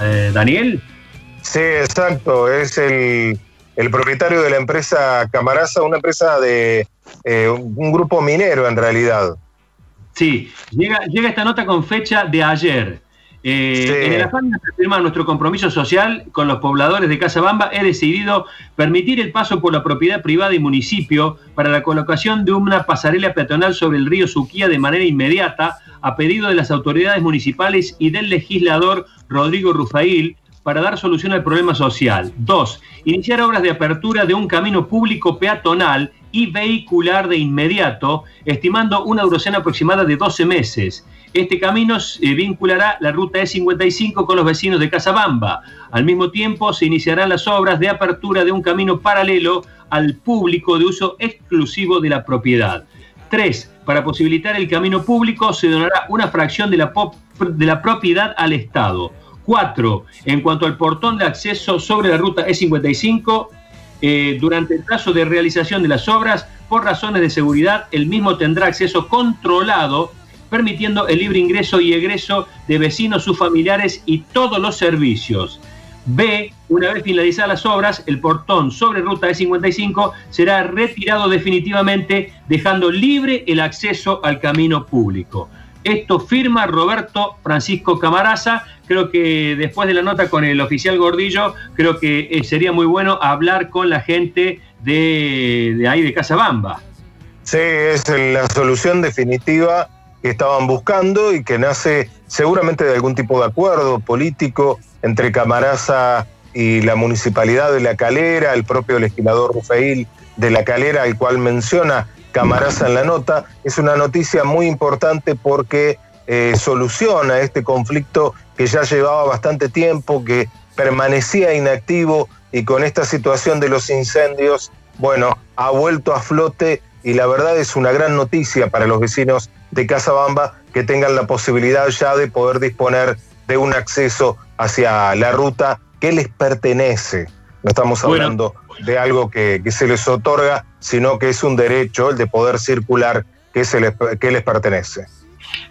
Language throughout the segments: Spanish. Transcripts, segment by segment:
Eh, Daniel. Sí, exacto. Es el, propietario de la empresa Camaraza, una empresa de eh, un grupo minero en realidad. Sí, llega, llega esta nota con fecha de ayer. Eh, en el afán de afirmar nuestro compromiso social con los pobladores de Casabamba, he decidido permitir el paso por la propiedad privada y municipio para la colocación de una pasarela peatonal sobre el río Suquía de manera inmediata, a pedido de las autoridades municipales y del legislador Rodrigo Rufail, para dar solución al problema social. Dos, iniciar obras de apertura de un camino público peatonal y vehicular de inmediato, estimando una duración aproximada de 12 meses. Este camino eh, vinculará la ruta E55 con los vecinos de Casabamba. Al mismo tiempo, se iniciarán las obras de apertura de un camino paralelo al público de uso exclusivo de la propiedad. Tres, para posibilitar el camino público se donará una fracción de la, propiedad al Estado. Cuatro, en cuanto al portón de acceso sobre la ruta E55, eh, durante el plazo de realización de las obras, por razones de seguridad, el mismo tendrá acceso controlado permitiendo el libre ingreso y egreso de vecinos, sus familiares y todos los servicios. B, una vez finalizadas las obras, el portón sobre ruta E55 será retirado definitivamente, dejando libre el acceso al camino público. Esto firma Roberto Francisco Camaraza. Creo que después de la nota con el oficial Gordillo, creo que eh, sería muy bueno hablar con la gente de, de ahí de Casabamba. Sí, es la solución definitiva que estaban buscando y que nace seguramente de algún tipo de acuerdo político entre Camaraza y la municipalidad de La Calera, el propio legislador Rufail de La Calera, al cual menciona Camaraza en la nota. Es una noticia muy importante porque eh, soluciona este conflicto que ya llevaba bastante tiempo, que permanecía inactivo y con esta situación de los incendios, bueno, ha vuelto a flote y la verdad es una gran noticia para los vecinos de Casabamba que tengan la posibilidad ya de poder disponer de un acceso hacia la ruta que les pertenece. No estamos hablando de algo que, se les otorga, sino que es un derecho el de poder circular que, se les, que les pertenece.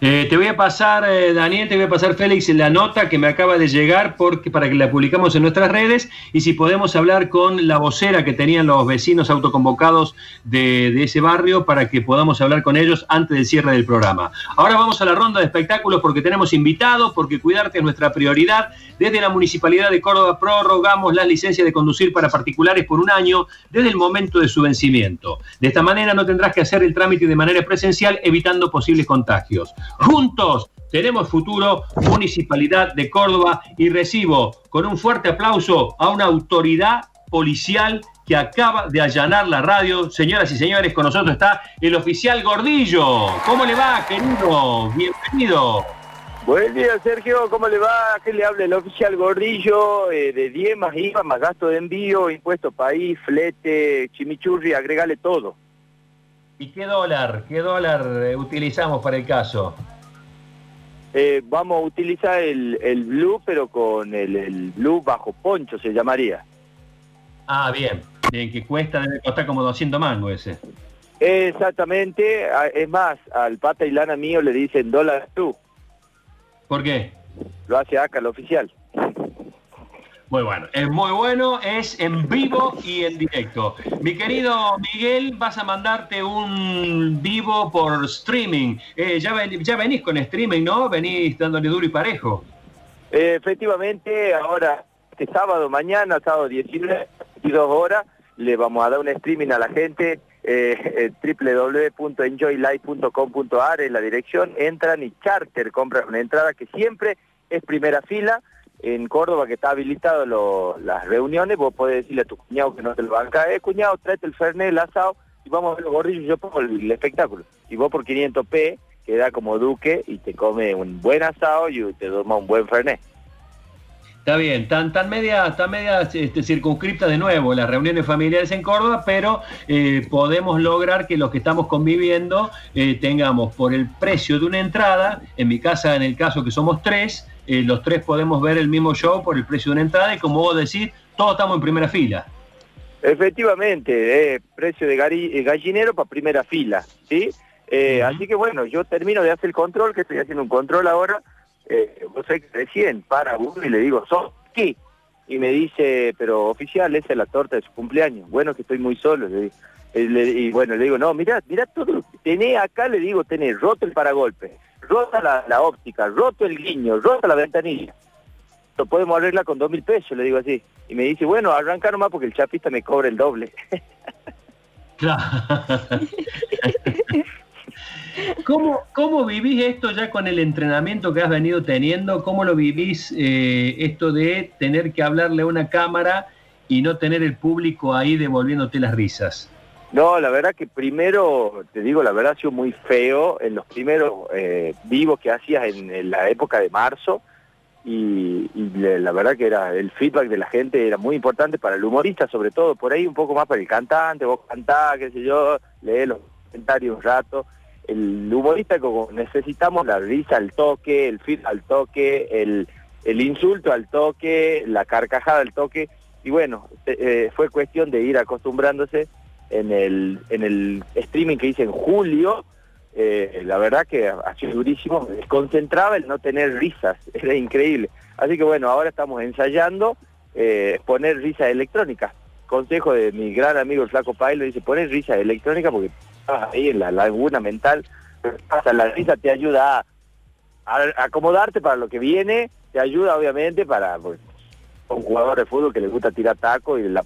Eh, te voy a pasar, eh, Daniel, te voy a pasar, Félix, la nota que me acaba de llegar porque, para que la publicamos en nuestras redes y si podemos hablar con la vocera que tenían los vecinos autoconvocados de, de, ese barrio para que podamos hablar con ellos antes del cierre del programa. Ahora vamos a la ronda de espectáculos porque tenemos invitados, porque cuidarte es nuestra prioridad. Desde la Municipalidad de Córdoba prorrogamos las licencias de conducir para particulares por un año desde el momento de su vencimiento. De esta manera no tendrás que hacer el trámite de manera presencial evitando posibles contagios. Juntos tenemos futuro, Municipalidad de Córdoba, y recibo con un fuerte aplauso a una autoridad policial que acaba de allanar la radio. Señoras y señores, con nosotros está el oficial Gordillo. ¿Cómo le va, querido? Bienvenido. Buen día, Sergio. ¿Cómo le va? ¿Qué le habla el oficial Gordillo? Eh, de 10 más IVA, más gasto de envío, impuesto país, flete, chimichurri, agregale todo. ¿Y qué dólar, qué dólar eh, utilizamos para el caso? Eh, vamos a utilizar el, blue, pero con el, blue bajo poncho se llamaría. Ah, bien, bien, que cuesta, debe costar como 200 mangos ese. Exactamente, es más, al pata y lana mío le dicen dólar tú. ¿Por qué? Lo hace acá el oficial. Muy bueno, es muy bueno, es en vivo y en directo. Mi querido Miguel, vas a mandarte un vivo por streaming. Eh, ya, ya venís con streaming, ¿no? Venís dándole duro y parejo. Eh, efectivamente, ahora, este sábado, mañana, sábado 19, 22 horas, le vamos a dar un streaming a la gente. Eh, www.enjoylife.com.ar es la dirección, entran y charter compran una entrada que siempre es primera fila en Córdoba que está habilitado las reuniones, vos podés decirle a tu cuñado que no te lo banca, eh, cuñado, tráete el fernet, el asado, y vamos a ver los gordillos, yo pongo el, espectáculo. Y vos por 500p, que da como duque, y te come un buen asado y te toma un buen fernet. Está bien, tan, tan media, tan media este, circunscripta de nuevo las reuniones familiares en Córdoba, pero eh, podemos lograr que los que estamos conviviendo eh, tengamos por el precio de una entrada, en mi casa, en el caso que somos tres, eh, los tres podemos ver el mismo show por el precio de una entrada y como vos decís, todos estamos en primera fila. Efectivamente, precio de gallinero para primera fila, ¿sí? Así que bueno, yo termino de hacer el control, que estoy haciendo un control ahora, eh, vos sabés que recién para uno y le digo, ¿sos qué? Y me dice, pero oficial, esa es la torta de su cumpleaños. Bueno, que estoy muy solo, le digo. Y bueno, le digo, no, mira, mira todo lo que tenés acá, le digo, tenés roto el paragolpe, rota la, óptica, roto el guiño, rota la ventanilla. Lo podemos arreglar con dos mil pesos, le digo así. Y me dice, bueno, arranca nomás porque el chapista me cobra el doble. Claro. ¿Cómo, ¿Cómo, vivís esto ya con el entrenamiento que has venido teniendo? ¿Cómo lo vivís eh, esto de tener que hablarle a una cámara y no tener el público ahí devolviéndote las risas? No, la verdad que primero, te digo, la verdad ha sido muy feo en los primeros eh, vivos que hacías en, la época de marzo y, la verdad que era el feedback de la gente era muy importante para el humorista sobre todo, por ahí un poco más para el cantante, vos cantás, qué sé yo, lee los comentarios un rato. El humorista como necesitamos la risa al toque, el feed al toque, el, el insulto al toque, la carcajada al toque y bueno, eh, fue cuestión de ir acostumbrándose en el, en el streaming que hice en julio, eh, la verdad que ha sido durísimo, desconcentraba el no tener risas, era increíble. Así que bueno, ahora estamos ensayando eh, poner risas electrónicas. Consejo de mi gran amigo Flaco Pailo, dice, poner risas electrónicas porque ahí en la laguna mental, pasa, la risa te ayuda a, acomodarte para lo que viene, te ayuda obviamente para pues, un jugador de fútbol que le gusta tirar taco y la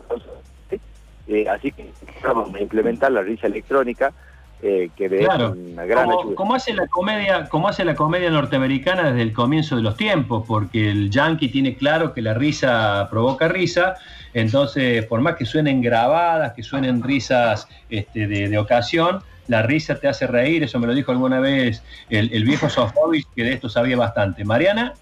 eh, así que vamos a implementar la risa electrónica, eh, que ve una gran como, Como hace, la comedia, como hace la comedia norteamericana desde el comienzo de los tiempos, porque el yankee tiene claro que la risa provoca risa, entonces por más que suenen grabadas, que suenen risas este, de, ocasión, la risa te hace reír, eso me lo dijo alguna vez el, el viejo Sofovich, que de esto sabía bastante. Mariana.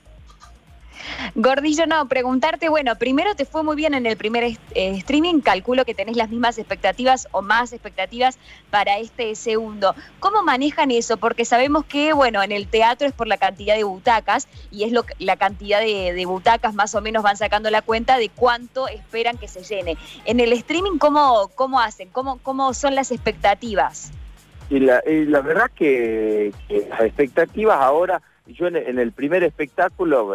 Gordillo, no, preguntarte, bueno, primero te fue muy bien en el primer eh, streaming, calculo que tenés las mismas expectativas o más expectativas para este segundo. ¿Cómo manejan eso? Porque sabemos que, bueno, en el teatro es por la cantidad de butacas y es lo, la cantidad de, butacas más o menos van sacando la cuenta de cuánto esperan que se llene. En el streaming, ¿cómo, cómo hacen? ¿Cómo, ¿Cómo son las expectativas? Y la, verdad que, las expectativas ahora, yo en el primer espectáculo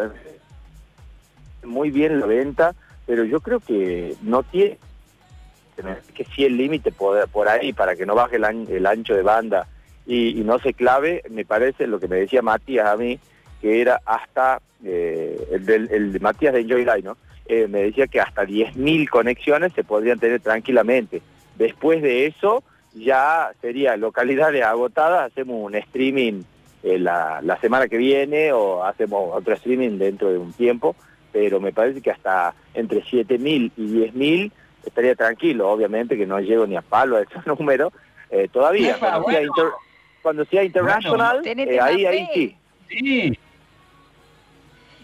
muy bien la venta, pero yo creo que no tiene que si el límite por, por, ahí para que no baje el, ancho de banda y, no se clave, me parece lo que me decía Matías a mí, que era hasta, eh, el, de Matías de Enjoy Live, ¿no? Eh, me decía que hasta 10.000 conexiones se podrían tener tranquilamente. Después de eso, ya sería localidades agotadas, hacemos un streaming eh, la, la semana que viene o hacemos otro streaming dentro de un tiempo, pero me parece que hasta entre 7.000 y 10.000 estaría tranquilo, obviamente que no llego ni a palo a ese número eh, todavía. Cuando, sea internacional, eh, ahí, ahí sí. sí.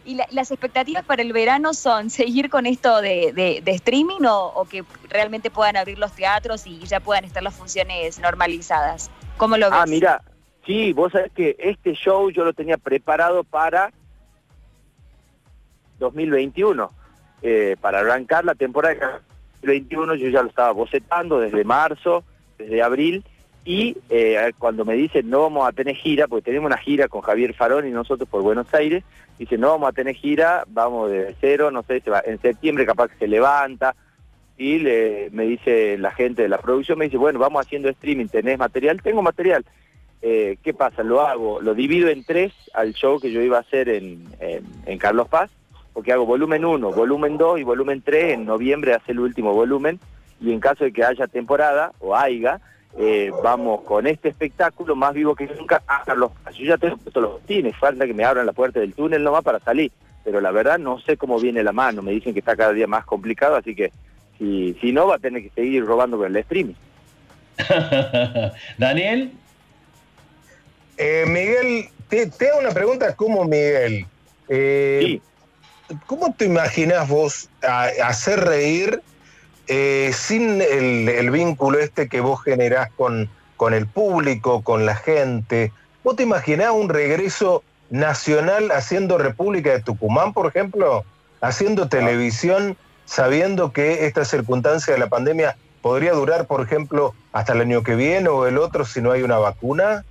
¿Y las expectativas para el verano son seguir con esto de, streaming o, que realmente puedan abrir los teatros y ya puedan estar las funciones normalizadas? ¿Cómo lo ah, ves? Ah, mira, sí, vos sabés que este show yo lo tenía preparado para 2021. Eh, para arrancar la temporada 2021 yo ya lo estaba bocetando desde marzo, desde abril, y eh, cuando me dicen no vamos a tener gira, porque tenemos una gira con Javier Farón y nosotros por Buenos Aires, dice no vamos a tener gira, vamos de cero, no sé, se va, en septiembre capaz que se levanta, y le, me dice la gente de la producción, me dice, bueno, vamos haciendo streaming, ¿tenés material? Tengo material. Eh, ¿Qué pasa? Lo hago, lo divido en tres al show que yo iba a hacer en, en Carlos Paz, porque hago volumen 1, volumen 2 y volumen 3, en noviembre hace el último volumen, y en caso de que haya temporada o haya, eh, vamos con este espectáculo más vivo que nunca hasta los yo ya tengo todos los tines, falta que me abran la puerta del túnel nomás para salir, pero la verdad no sé cómo viene la mano, me dicen que está cada día más complicado, así que si, si no va a tener que seguir robando con el streaming. Daniel. Eh, Miguel, te, hago una pregunta como Miguel. Eh, sí. ¿Cómo te imaginas vos hacer reír eh, sin el, vínculo este que vos generás con, con el público, con la gente? ¿Vos te imaginás un regreso nacional haciendo República de Tucumán, por ejemplo? Haciendo televisión sabiendo que esta circunstancia de la pandemia podría durar, por ejemplo, hasta el año que viene o el otro si no hay una vacuna?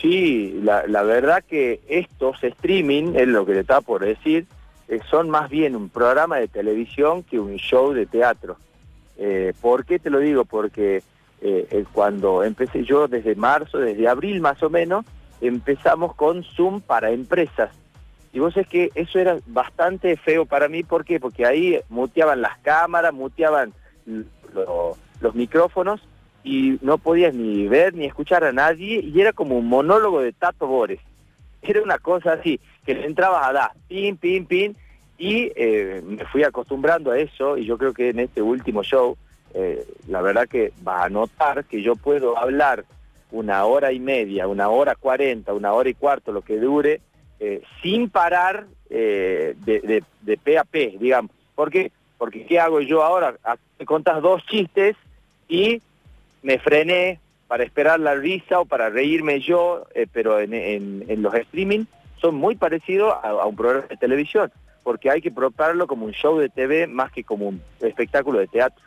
Sí, la, la verdad que estos streaming, es lo que le está por decir, eh, son más bien un programa de televisión que un show de teatro. Eh, ¿Por qué te lo digo? Porque eh, cuando empecé yo desde marzo, desde abril más o menos, empezamos con Zoom para empresas. Y vos es que eso era bastante feo para mí, ¿por qué? Porque ahí muteaban las cámaras, muteaban los micrófonos y no podías ni ver ni escuchar a nadie y era como un monólogo de Tato Bores. Era una cosa así, que le entrabas a dar, pin, pin, pin, y eh, me fui acostumbrando a eso y yo creo que en este último show, eh, la verdad que va a notar que yo puedo hablar una hora y media, una hora cuarenta, una hora y cuarto, lo que dure, eh, sin parar de, de, de, P a P, digamos. ¿Por qué? Porque ¿qué hago yo ahora? Ah, me contas dos chistes y me frené para esperar la risa o para reírme yo, pero en, en, los streaming son muy parecidos a un programa de televisión porque hay que proparlo como un show de TV más que como un espectáculo de teatro.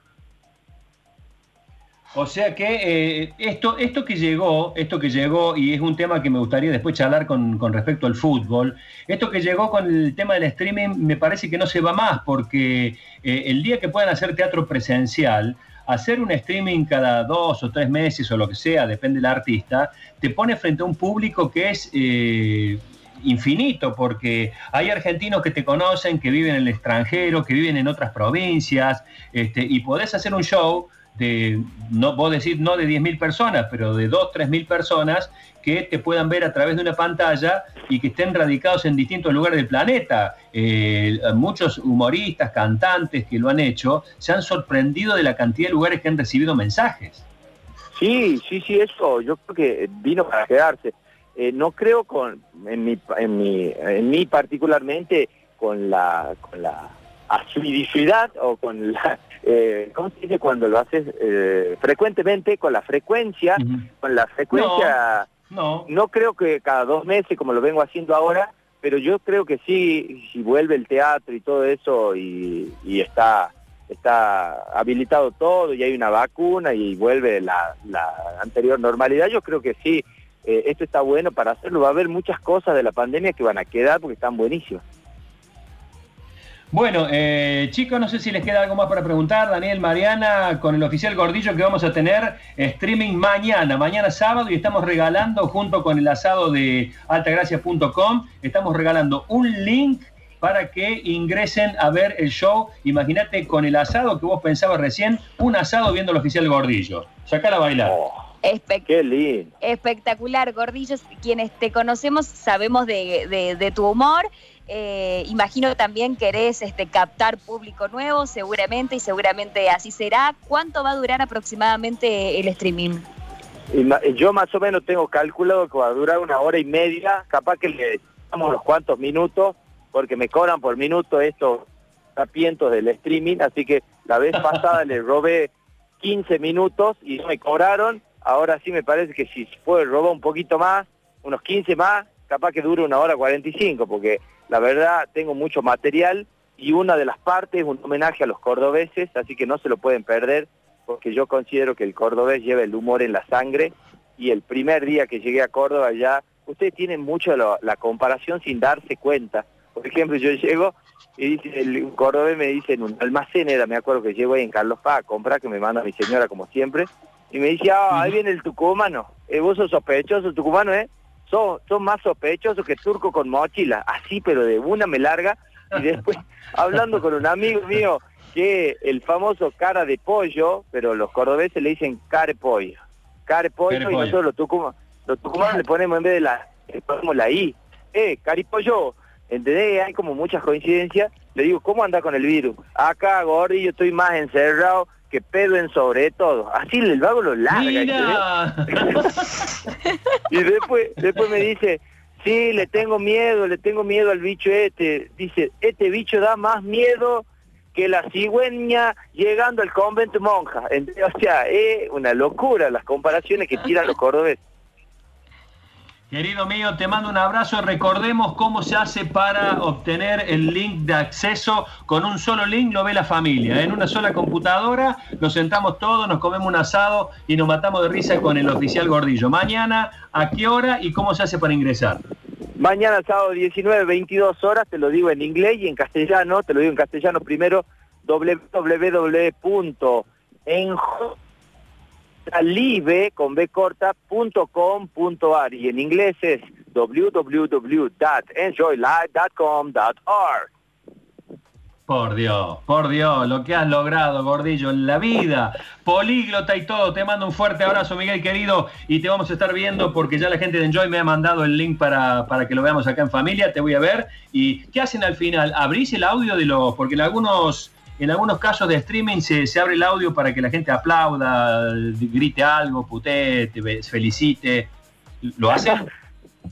O sea que eh, esto, esto que llegó, esto que llegó, y es un tema que me gustaría después charlar con, respecto al fútbol, esto que llegó con el tema del streaming me parece que no se va más, porque eh, el día que puedan hacer teatro presencial, hacer un streaming cada dos o tres meses o lo que sea, depende del artista, te pone frente a un público que es eh, infinito, porque hay argentinos que te conocen, que viven en el extranjero, que viven en otras provincias, este, y podés hacer un show de, no vos decir no de 10.000 personas, pero de 2, 3.000 personas que te puedan ver a través de una pantalla y que estén radicados en distintos lugares del planeta. Eh, muchos humoristas, cantantes que lo han hecho, se han sorprendido de la cantidad de lugares que han recibido mensajes. Sí, sí, sí, eso yo creo que vino para quedarse. Eh, no creo con, en mi, en mi, en mí particularmente con la, con la asiduidad o con la, eh, ¿cómo se dice cuando lo haces eh, frecuentemente? Con la frecuencia, con la frecuencia, no, no. creo que cada dos meses como lo vengo haciendo ahora, pero yo creo que sí, si vuelve el teatro y todo eso y, y está está habilitado todo y hay una vacuna y vuelve la, la anterior normalidad, yo creo que sí, eh, esto está bueno para hacerlo. Va a haber muchas cosas de la pandemia que van a quedar porque están buenísimas. Bueno, eh, chicos, no sé si les queda algo más para preguntar. Daniel, Mariana, con el oficial Gordillo que vamos a tener streaming mañana, mañana sábado, y estamos regalando junto con el asado de altagracia.com, estamos regalando un link para que ingresen a ver el show. Imagínate con el asado que vos pensabas recién, un asado viendo al oficial Gordillo. Sacala a bailar. Oh. Qué lindo. Espectacular, Gordillos. Quienes te conocemos sabemos de, tu humor. Eh, imagino también querés este, captar público nuevo, seguramente, y seguramente así será. ¿Cuánto va a durar aproximadamente el streaming? Yo más o menos tengo calculado que va a durar una hora y media, capaz que le damos unos cuantos minutos, porque me cobran por minuto estos tapientos del streaming, así que la vez pasada le robé 15 minutos y no me cobraron, Ahora sí me parece que si puede robar un poquito más, unos 15 más, capaz que dure una hora 45, porque la verdad tengo mucho material y una de las partes es un homenaje a los cordobeses, así que no se lo pueden perder, porque yo considero que el cordobés lleva el humor en la sangre y el primer día que llegué a Córdoba ya, ustedes tienen mucho la comparación sin darse cuenta. Por ejemplo, yo llego y dice, el cordobés me dice en un almacén, era, me acuerdo que llego ahí en Carlos Paz a comprar, que me manda mi señora como siempre, y me dice, ah, ahí viene el tucumano. Eh, vos sos sospechoso, tucumano, ¿eh? Sos, más sospechoso que turco con mochila. Así, pero de una me larga. Y después, hablando con un amigo mío, que el famoso cara de pollo, pero los cordobeses le dicen care pollo. Care pollo, y nosotros los tucumanos, los tucumanos le ponemos en vez de la, le ponemos la I. Eh, caripollo. ¿Entendés? Hay como muchas coincidencias. Le digo, ¿cómo anda con el virus? Acá, gordi, yo estoy más encerrado que pedo en sobre todo. Así el vago lo larga. y después, después me dice, sí, le tengo miedo, le tengo miedo al bicho este. Dice, este bicho da más miedo que la cigüeña llegando al convento monja. O sea, es una locura las comparaciones que tiran los cordobeses. Querido mío, te mando un abrazo. Recordemos cómo se hace para obtener el link de acceso. Con un solo link lo ve la familia. En una sola computadora nos sentamos todos, nos comemos un asado y nos matamos de risa con el oficial Gordillo. Mañana, ¿a qué hora y cómo se hace para ingresar? Mañana sábado 19, 22 horas, te lo digo en inglés y en castellano, te lo digo en castellano primero, www.enjolive con b corta.com.ar y en inglés es www.enjoylife.com.ar. Por Dios, por Dios, lo que has logrado, Gordillo, en la vida, políglota y todo. Te mando un fuerte abrazo, Miguel querido, y te vamos a estar viendo porque ya la gente de Enjoy me ha mandado el link para, para que lo veamos acá en familia. Te voy a ver. ¿Y qué hacen al final? ¿Abrís el audio de los.? Porque en algunos, en algunos casos de streaming se, se abre el audio para que la gente aplauda, grite algo, putee, te felicite. ¿Lo hacen?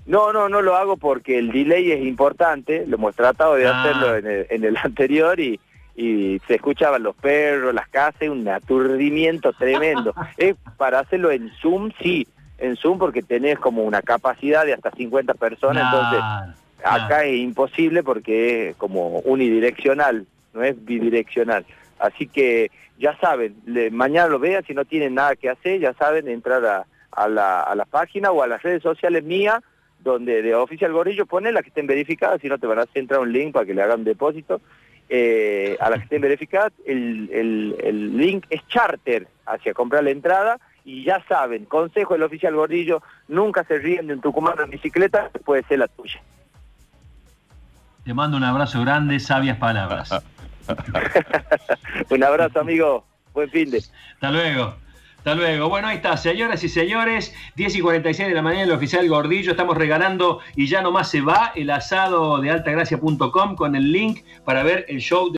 No, no, no lo hago porque el delay es importante, lo hemos tratado de ah. hacerlo en el, anterior y, se escuchaban los perros, las casas, un aturdimiento tremendo. es para hacerlo en Zoom, sí, en Zoom porque tenés como una capacidad de hasta 50 personas, entonces acá es imposible porque es como unidireccional, no es bidireccional. Así que ya saben, mañana lo vean, si no tienen nada que hacer, ya saben, entrar a, la, a la página o a las redes sociales mías donde de Oficial Gorillo pone las que estén verificadas, si no te van a entrar un link para que le hagan depósito. Eh, a las que estén verificadas, el, el, link es charter hacia comprar la entrada y ya saben, consejo del Oficial Gordillo, nunca se ríen de un Tucumán en bicicleta, puede ser la tuya. Te mando un abrazo grande, sabias palabras. un abrazo amigo, buen fin de. Hasta luego. Hasta luego. Bueno, ahí está, señoras y señores, 10 y 46 de la mañana, el oficial Gordillo. Estamos regalando y ya nomás se va el asado de altagracia.com con el link para ver el show.